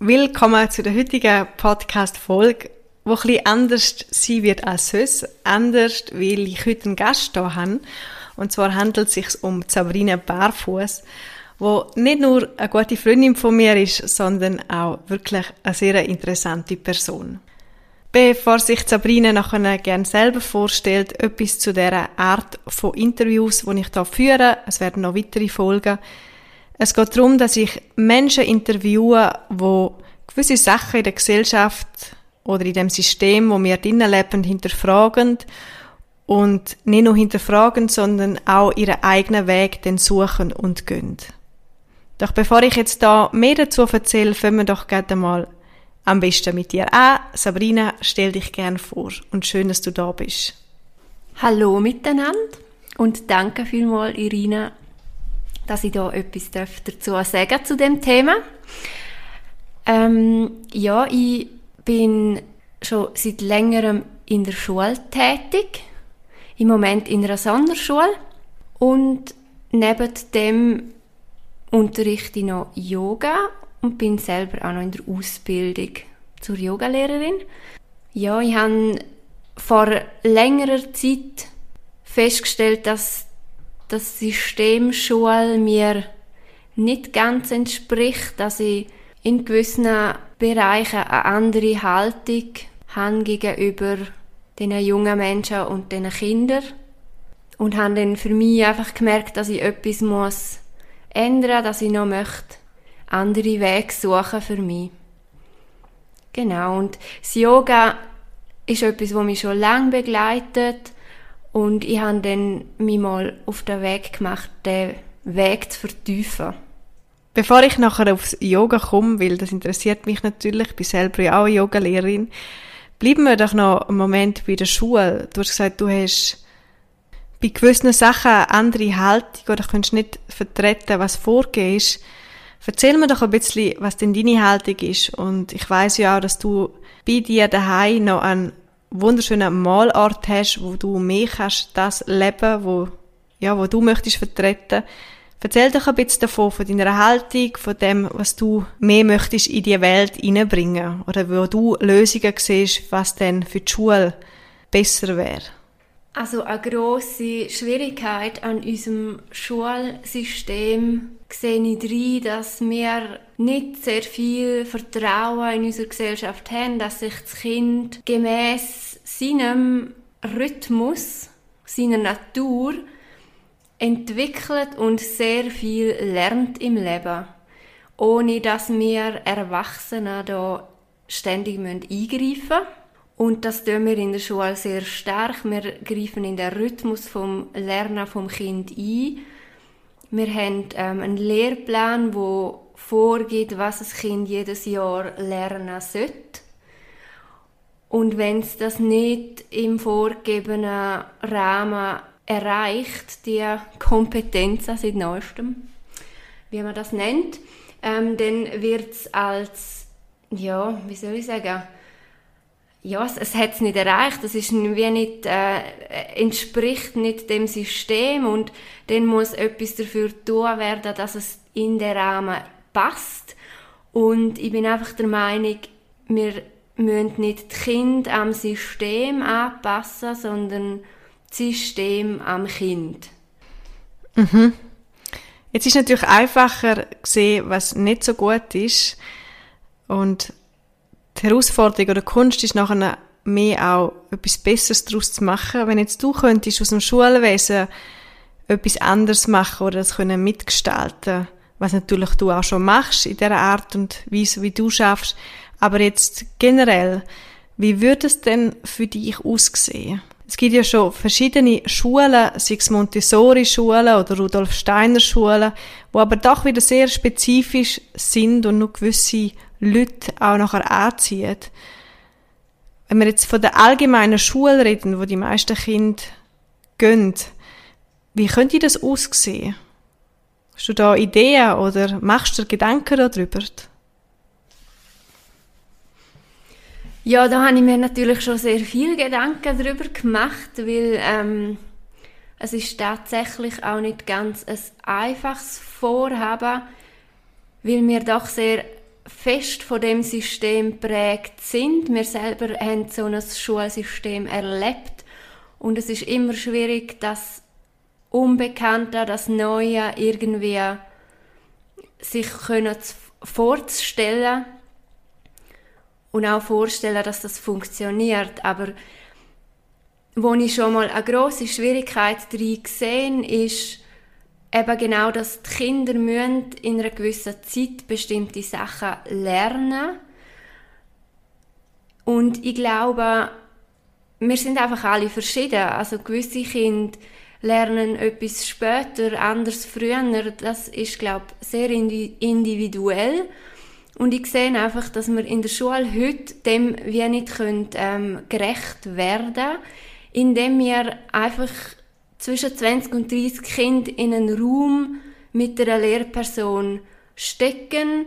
Willkommen zu der heutigen Podcast-Folge, die bisschen anders sein wird als sonst. Anders, weil ich heute einen Gast hier habe. Und zwar handelt es sich um Sabrina Barfuß, die nicht nur eine gute Freundin von mir ist, sondern auch wirklich eine sehr interessante Person. Bevor sich Sabrina nachher gerne selber vorstellt, etwas zu der Art von Interviews, die ich hier führe. Es werden noch weitere Folgen es geht darum, dass ich Menschen interviewe, wo gewisse Sachen in der Gesellschaft oder in dem System, wo wir drinnen leben, hinterfragen und nicht nur hinterfragen, sondern auch ihren eigenen Weg dann suchen und gehen. Doch bevor ich jetzt da mehr dazu erzähle, fangen wir doch gerne mal am besten mit dir an. Sabrina, stell dich gern vor und schön, dass du da bist. Hallo miteinander und danke vielmals, Irina, dass ich da etwas dazu sagen zu dem Thema. Ähm, ja, ich bin schon seit längerem in der Schule tätig, im Moment in einer Sonderschule und neben dem unterrichte ich noch Yoga und bin selber auch noch in der Ausbildung zur Yogalehrerin. Ja, ich habe vor längerer Zeit festgestellt, dass das System Schule mir nicht ganz entspricht, dass ich in gewissen Bereichen eine andere Haltung habe gegenüber den jungen Menschen und den Kindern und habe dann für mich einfach gemerkt, dass ich etwas muss ändern, dass ich noch möchte andere Wege suchen für mich. Genau und das Yoga ist etwas, das mich schon lange begleitet und ich habe dann mich mal auf den Weg gemacht, den Weg zu vertiefen. Bevor ich nachher aufs Yoga komme, weil das interessiert mich natürlich, ich bin selber ja auch Yogalehrerin, bleiben wir doch noch einen Moment bei der Schule. Du hast gesagt, du hast bei gewissen Sachen eine andere Haltung oder kannst nicht vertreten, was vorgegeben ist. Erzähl mir doch ein bisschen, was denn deine Haltung ist. Und ich weiß ja auch, dass du bei dir daheim noch einen wunderschönen Malort hast, wo du mehr kannst das leben, wo, ja, wo du möchtest vertreten. Erzähl doch ein bisschen davon, von deiner Haltung, von dem, was du mehr möchtest in die Welt hineinbringen. Oder wo du Lösungen siehst, was denn für die Schule besser wäre. Also eine grosse Schwierigkeit an unserem Schulsystem sehe ich drin, dass wir nicht sehr viel Vertrauen in unserer Gesellschaft haben, dass sich das Kind gemäß seinem Rhythmus, seiner Natur entwickelt und sehr viel lernt im Leben, ohne dass wir Erwachsene da ständig eingreifen müssen. Und das tun wir in der Schule sehr stark. Wir greifen in den Rhythmus vom Lernen vom Kind ein. Wir haben ähm, einen Lehrplan, wo vorgeht, was das Kind jedes Jahr lernen sollte. Und wenn es das nicht im vorgegebenen Rahmen erreicht, die Kompetenz seit neuestem, wie man das nennt, ähm, dann wird es als, ja, wie soll ich sagen, ja, es, es hat es nicht erreicht, es ist wie nicht, äh, entspricht nicht dem System und dann muss etwas dafür tun werden, dass es in den Rahmen passt und ich bin einfach der Meinung, wir müssen nicht die Kinder am System anpassen, sondern das System am Kind. Mhm. Jetzt ist natürlich einfacher sehen, was nicht so gut ist und die Herausforderung oder Kunst ist nachher mehr auch etwas Besseres daraus zu machen. Wenn jetzt du könntest aus dem Schulwesen etwas anderes machen oder das können mitgestalten, was natürlich du auch schon machst in der Art und Weise, wie du schaffst. Aber jetzt generell, wie würde es denn für dich aussehen? Es gibt ja schon verschiedene Schulen, sei es Montessori-Schulen oder Rudolf-Steiner-Schulen, wo aber doch wieder sehr spezifisch sind und nur gewisse Leute auch nachher anziehen. Wenn wir jetzt von der allgemeinen Schule reden, wo die meisten Kinder gehen, wie könnte das aussehen? Hast du da Ideen oder machst du dir Gedanken darüber? Ja, da habe ich mir natürlich schon sehr viel Gedanken darüber gemacht, weil ähm, es ist tatsächlich auch nicht ganz ein einfaches Vorhaben, weil wir doch sehr fest von dem System prägt sind. Wir selber haben so ein Schulsystem erlebt und es ist immer schwierig, das Unbekannte, das Neue irgendwie sich können vorzustellen und auch vorstellen, dass das funktioniert. Aber wo ich schon mal eine große Schwierigkeit drin gesehen ist, eben genau, dass die Kinder müssen in einer gewissen Zeit bestimmte Sachen lernen und ich glaube, wir sind einfach alle verschieden. Also gewisse Kinder lernen etwas später, anders früher. Das ist, glaube ich, sehr individuell. Und ich sehe einfach, dass wir in der Schule heute dem wie nicht können, ähm, gerecht werden indem wir einfach zwischen 20 und 30 Kinder in einen Raum mit einer Lehrperson stecken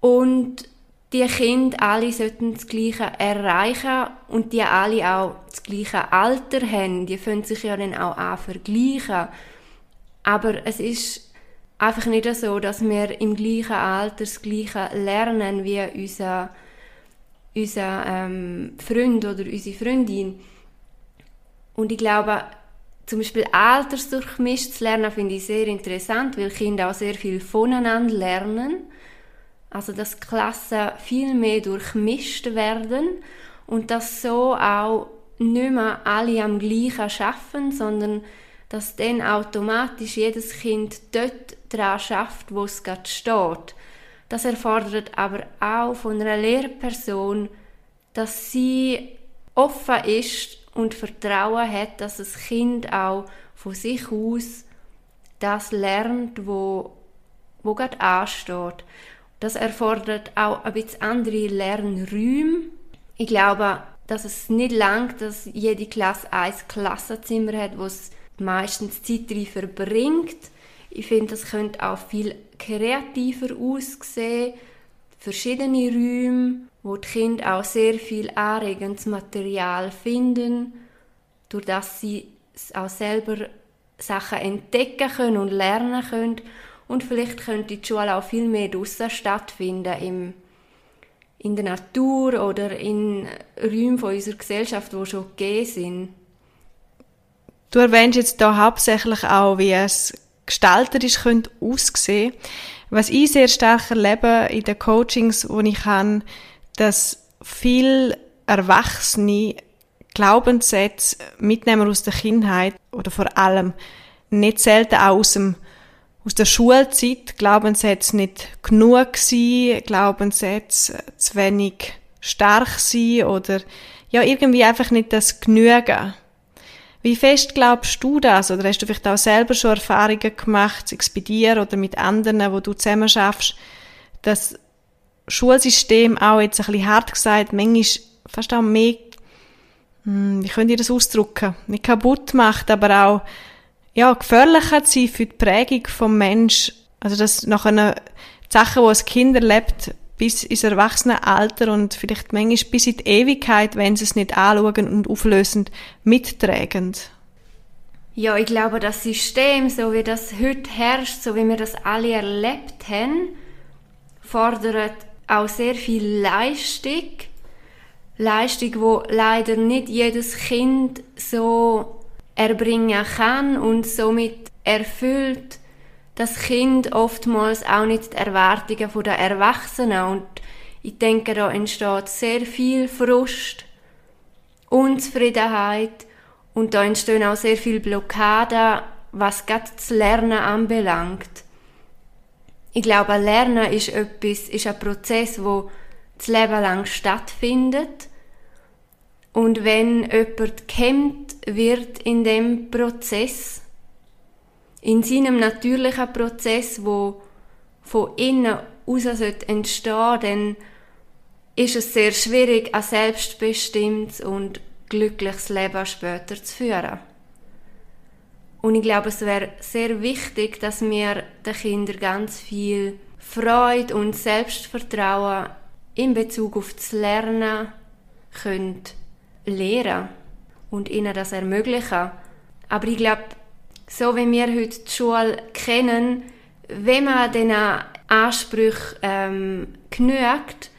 und die Kinder alle sollten das Gleiche erreichen und die alle auch das gleiche Alter haben. Die können sich ja dann auch an vergleichen. Aber es ist einfach nicht so, dass wir im gleichen Alter das Gleiche lernen wie unser, unser ähm, Freund oder unsere Freundin. Und ich glaube, zum Beispiel altersdurchmischt zu lernen, finde ich sehr interessant, weil Kinder auch sehr viel voneinander lernen. Also, dass Klassen viel mehr durchmischt werden und dass so auch nicht mehr alle am gleichen schaffen, sondern dass dann automatisch jedes Kind dort dran schafft, wo es gerade steht. Das erfordert aber auch von einer Lehrperson, dass sie offen ist und Vertrauen hat, dass das Kind auch von sich aus das lernt, wo, wo gerade ansteht. Das erfordert auch ein bisschen andere Lernräume. Ich glaube, dass es nicht langt, dass jede Klasse ein Klassenzimmer hat, wo es meistens Zeit drin verbringt. Ich finde, das könnte auch viel kreativer aussehen. Verschiedene Räume, wo die Kinder auch sehr viel anregendes Material finden, durch das sie auch selber Sachen entdecken können und lernen können. Und vielleicht könnte die Schule auch viel mehr draussen stattfinden, im, in der Natur oder in Räumen von unserer Gesellschaft, die schon gegeben sind. Du erwähnst jetzt da hauptsächlich auch, wie es gestalterisch könnte aussehen. Was ich sehr stark erlebe in den Coachings, wo ich kann, dass viel Erwachsene Glaubenssätze mitnehmen aus der Kindheit oder vor allem nicht selten auch aus dem aus der Schulzeit Glaubenssätze nicht genug sein, Glaubenssätze zu wenig stark sein oder ja irgendwie einfach nicht das Genügen. Wie fest glaubst du das? Oder hast du vielleicht auch selber schon Erfahrungen gemacht, sei es bei dir oder mit anderen, wo du zusammen schaffst, dass Schulsystem auch jetzt ein bisschen hart gesagt, manchmal fast auch mehr, hm, wie könnt ihr das ausdrücken, nicht kaputt macht, aber auch ja, gefährlicher sein für die Prägung vom Mensch. Also dass nach einer Sache, wo ein Kind erlebt, bis ins Erwachsenenalter und vielleicht manchmal bis in die Ewigkeit, wenn sie es nicht anschauen und auflösend mittragen. Ja, ich glaube, das System, so wie das heute herrscht, so wie wir das alle erlebt haben, fordert auch sehr viel Leistung. Leistung, wo leider nicht jedes Kind so erbringen kann und somit erfüllt das Kind oftmals auch nicht die Erwartungen der Erwachsenen und ich denke, da entsteht sehr viel Frust, Unzufriedenheit und da entstehen auch sehr viel Blockaden, was gerade das Lernen anbelangt. Ich glaube, Lernen ist etwas, ist ein Prozess, wo das Leben lang stattfindet Und wenn jemand gehemmt wird in dem Prozess, in seinem natürlichen Prozess, wo von innen aus entstehen dann ist es sehr schwierig, ein selbstbestimmtes und glückliches Leben später zu führen. Und ich glaube, es wäre sehr wichtig, dass wir den Kindern ganz viel Freude und Selbstvertrauen in Bezug auf das Lernen können lehren und ihnen das ermöglichen. Aber ich glaube, so wie wir heute die Schule kennen, wenn man diesen Ansprüchen ähm, genügt,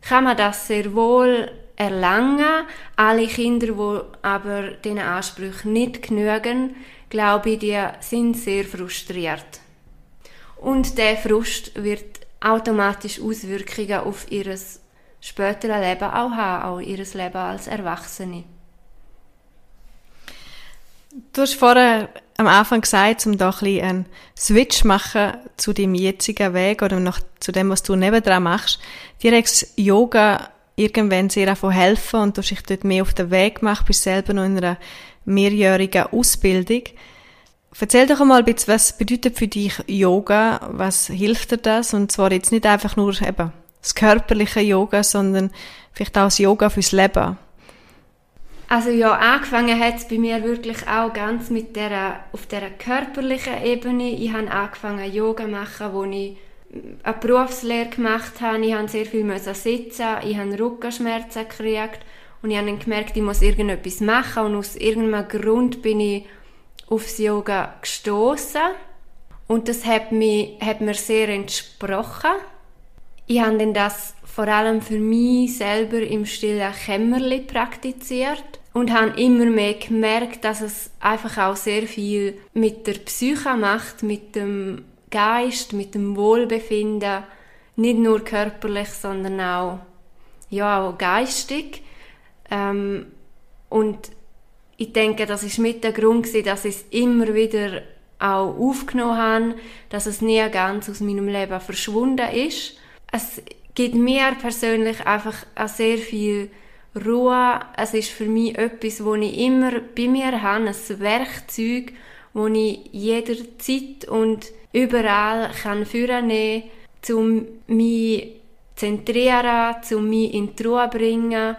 kann man das sehr wohl erlangen. Alle Kinder, die aber diesen Ansprüchen nicht genügen, glaube ich, die sind sehr frustriert. Und der Frust wird automatisch Auswirkungen auf ihr späteres Leben auch haben, auch ihr Leben als Erwachsene. Du hast vorher am Anfang gesagt, um da ein bisschen einen Switch machen zu deinem jetzigen Weg oder noch zu dem, was du nebendran machst. Dir hat Yoga irgendwann sehr davon helfen und du hast dich dort mehr auf den Weg gemacht, bist selber noch in einer mehrjährigen Ausbildung. Erzähl doch einmal ein bisschen, was bedeutet für dich Yoga? Was hilft dir das? Und zwar jetzt nicht einfach nur eben das körperliche Yoga, sondern vielleicht auch das Yoga fürs Leben. Also ja, angefangen hat es bei mir wirklich auch ganz mit der, auf der körperlichen Ebene. Ich habe angefangen Yoga machen, wo ich eine Berufslehre gemacht habe. Ich musste sehr viel sitzen, ich habe Rückenschmerzen gekriegt und ich habe dann gemerkt, ich muss irgendetwas machen und aus irgendeinem Grund bin ich aufs Yoga gestoßen und das hat, mich, hat mir sehr entsprochen. Ich habe dann das vor allem für mich selber im stillen Kämmerli praktiziert und habe immer mehr gemerkt, dass es einfach auch sehr viel mit der Psyche macht, mit dem Geist, mit dem Wohlbefinden, nicht nur körperlich, sondern auch, ja, auch geistig. Ähm, und ich denke, das ist mit der Grund gewesen, dass ich es immer wieder auch aufgenommen habe, dass es nie ganz aus meinem Leben verschwunden ist. Es gibt mir persönlich einfach auch sehr viel Ruhe. Es ist für mich etwas, wo ich immer bei mir habe, ein Werkzeug, wo ich jederzeit und überall kann führen kann, um mich zu zentrieren, um mich in die Ruhe zu bringen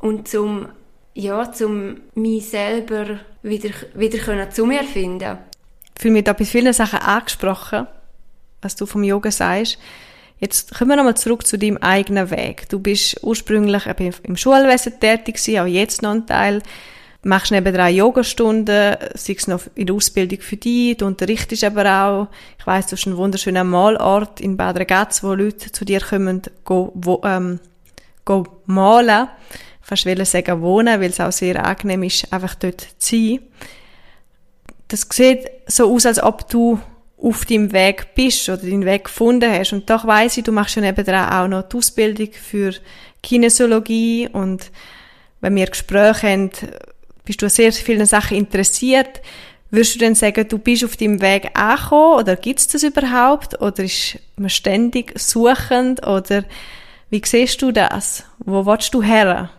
und um, ja, um mich selber wieder, wieder zu mir finden. Ich fühle mich da bei vielen Sachen angesprochen, was du vom Yoga sagst. Jetzt kommen wir nochmal zurück zu deinem eigenen Weg. Du bist ursprünglich im Schulwesen tätig gewesen, auch jetzt noch ein Teil. Du machst nebenan Yogastunden, sei es noch in der Ausbildung für dich, du unterrichtest aber auch. Ich weiss, du hast einen wunderschönen Malort in Bad Ragaz, wo Leute zu dir kommen, go, wo, ähm, go malen. Fast will sagen wohnen, weil es auch sehr angenehm ist, einfach dort zu sein. Das sieht so aus, als ob du auf deinem Weg bist oder deinen Weg gefunden hast. Und doch weiss ich, du machst ja nebenan auch noch die Ausbildung für Kinesiologie und wenn wir Gespräche haben, bist du an sehr vielen Sachen interessiert. Würdest du denn sagen, du bist auf deinem Weg angekommen oder gibt es das überhaupt? Oder ist man ständig suchend? Oder wie siehst du das? Wo willst du her?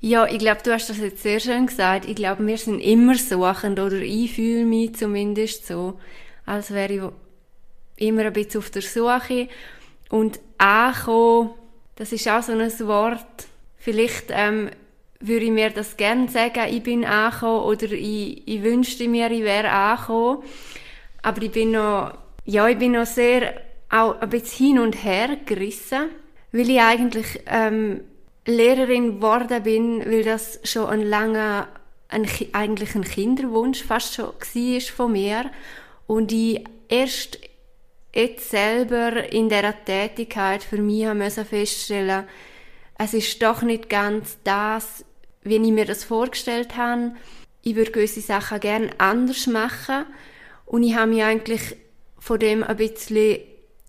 Ja, ich glaube, du hast das jetzt sehr schön gesagt. Ich glaube, wir sind immer suchend oder ich fühle mich zumindest so als wäre ich immer ein bisschen auf der Suche. Und ankommen, das ist auch so ein Wort, vielleicht ähm, würde ich mir das gerne sagen, ich bin angekommen oder ich, ich wünschte mir, ich wäre angekommen. Aber ich bin noch, ja, ich bin noch sehr auch ein bisschen hin und her gerissen, weil ich eigentlich ähm, Lehrerin geworden bin, weil das schon ein langer, ein, eigentlich ein Kinderwunsch fast schon war von mir und ich erst jetzt selber in dieser Tätigkeit für mich musste feststellen, es ist doch nicht ganz das, wie ich mir das vorgestellt habe. Ich würde gewisse Sachen gerne anders machen und ich habe mich eigentlich von dem ein bisschen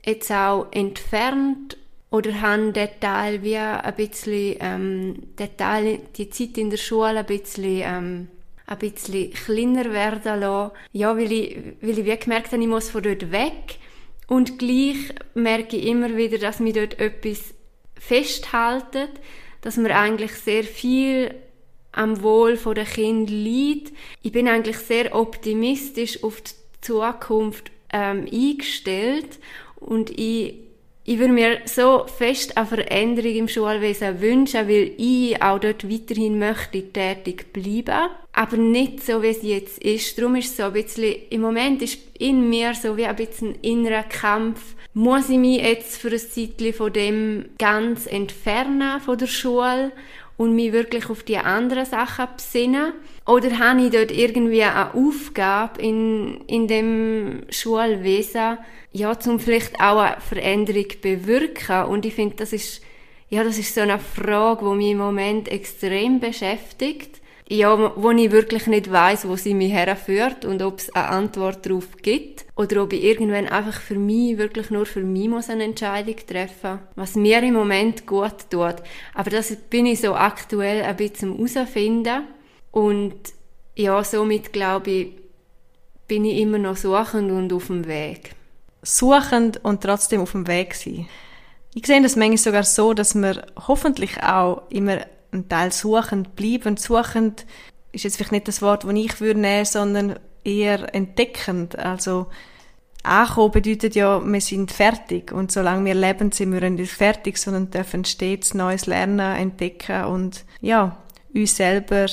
jetzt auch entfernt oder habe den Teil wie ein bisschen, ähm, den Teil, die Zeit in der Schule ein bisschen ähm, ein bisschen kleiner werden lassen. Ja, weil ich, weil ich wie gemerkt habe, ich muss von dort weg. Und gleich merke ich immer wieder, dass mich dort etwas festhaltet, dass mir eigentlich sehr viel am Wohl der Kind liegt. Ich bin eigentlich sehr optimistisch auf die Zukunft ähm, eingestellt und ich ich würde mir so fest eine Veränderung im Schulwesen wünschen, weil ich auch dort weiterhin möchte tätig bleiben. Aber nicht so, wie es jetzt ist. Darum ist es so ein bisschen, im Moment ist in mir so wie ein bisschen ein innerer Kampf. Muss ich mich jetzt für ein Zeitchen von dem ganz entfernen, von der Schule? und mich wirklich auf die anderen Sachen besinnen? Oder habe ich dort irgendwie eine Aufgabe in, in dem Schulwesen, ja, zum vielleicht auch eine Veränderung bewirken? Und ich finde, das ist, ja, das ist so eine Frage, die mich im Moment extrem beschäftigt ja, wo ich wirklich nicht weiß, wo sie mich herführt und ob es eine Antwort darauf gibt oder ob ich irgendwann einfach für mich, wirklich nur für mich muss eine Entscheidung treffen, was mir im Moment gut tut. Aber das bin ich so aktuell ein bisschen herausfinden und ja, somit glaube ich, bin ich immer noch suchend und auf dem Weg. Suchend und trotzdem auf dem Weg sein. Ich sehe das manchmal sogar so, dass wir hoffentlich auch immer ein Teil suchend bleiben. Suchend ist jetzt vielleicht nicht das Wort, das ich würde nehmen, sondern eher entdeckend. Also ankommen bedeutet ja, wir sind fertig und solange wir leben, sind wir nicht fertig, sondern dürfen stets Neues lernen, entdecken und ja, uns selber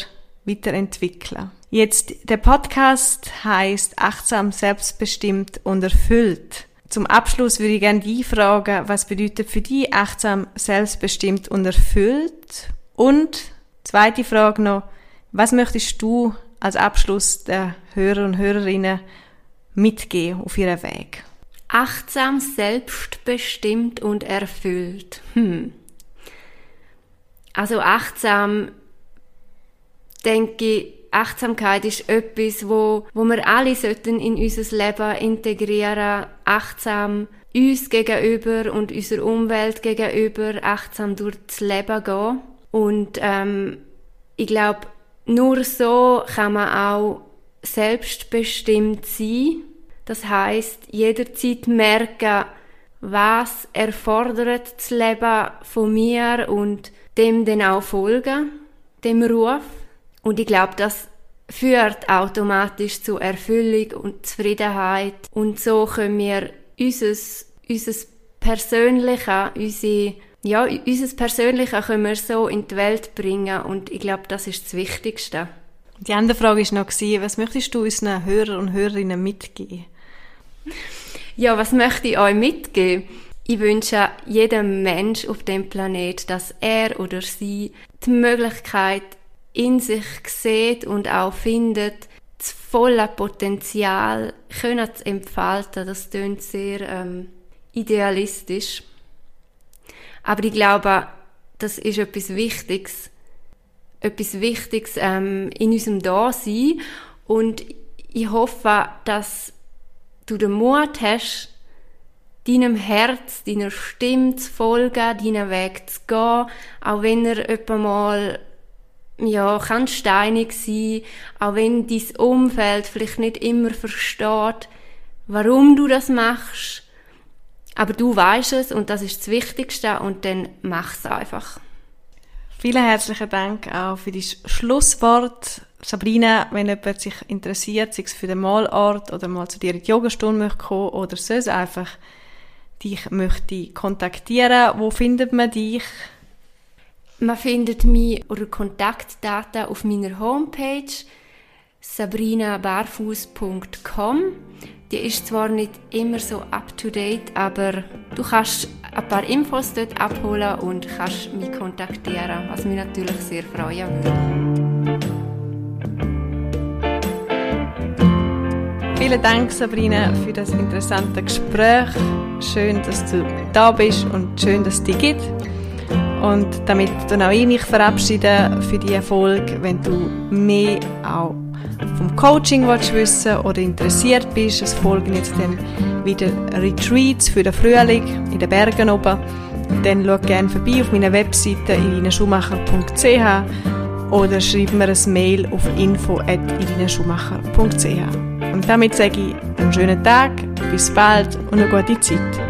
weiterentwickeln. Jetzt, der Podcast heißt Achtsam, Selbstbestimmt und Erfüllt. Zum Abschluss würde ich gerne die fragen, was bedeutet für dich achtsam, selbstbestimmt und erfüllt? Und zweite Frage noch, was möchtest du als Abschluss der Hörer und Hörerinnen mitgeben auf ihrem Weg? Achtsam, selbstbestimmt und erfüllt. Hm. Also achtsam, denke ich, Achtsamkeit ist etwas, wo, wo wir alle sollten in unser Leben integrieren, achtsam uns gegenüber und unserer Umwelt gegenüber achtsam durchs Leben gehen. Und ähm, ich glaube, nur so kann man auch selbstbestimmt sein. Das heißt, jederzeit merken, was erfordert das Leben von mir und dem dann auch folgen, dem Ruf. Und ich glaube, das führt automatisch zu Erfüllung und Zufriedenheit. Und so können wir unser, unser Persönliche, unsere ja, unser Persönliche können wir so in die Welt bringen und ich glaube, das ist das Wichtigste. Die andere Frage war noch, was möchtest du unseren Hörern und Hörerinnen mitgeben? Ja, was möchte ich euch mitgeben? Ich wünsche jedem Mensch auf dem Planet, dass er oder sie die Möglichkeit in sich sieht und auch findet, das volle Potenzial können zu entfalten. Das klingt sehr ähm, idealistisch. Aber ich glaube, das ist etwas Wichtiges, etwas Wichtiges ähm, in unserem Dasein. Und ich hoffe, dass du den Mut hast, deinem Herz, deiner Stimme zu folgen, deinen Weg zu gehen, auch wenn er etwa mal ja, kann steinig sein, auch wenn dein Umfeld vielleicht nicht immer versteht, warum du das machst. Aber du weißt es und das ist das Wichtigste und dann mach es einfach. Vielen herzlichen Dank auch für das Schlusswort. Sabrina, wenn jemand sich interessiert, sei es für den Malort oder mal zu dir in die Yogastunde möchte kommen oder sonst einfach dich möchte kontaktieren, wo findet man dich? Man findet mich oder Kontaktdaten auf meiner Homepage sabrinabarfuß.com. Die ist zwar nicht immer so up to date, aber du kannst ein paar Infos dort abholen und kannst mich kontaktieren, was mich natürlich sehr freuen würde. Vielen Dank, Sabrina, für das interessante Gespräch. Schön, dass du da bist und schön, dass es dich gibt. Und damit dann auch ich mich verabschiede für die Erfolg, wenn du mehr auch vom Coaching willst oder interessiert bist, es folgen jetzt dann wieder Retreats für den Frühling in den Bergen oben, dann schau gerne vorbei auf meiner Webseite irinaschumacher.ch oder schreib mir ein Mail auf info.irinaschumacher.ch. Und damit sage ich einen schönen Tag, bis bald und eine gute Zeit.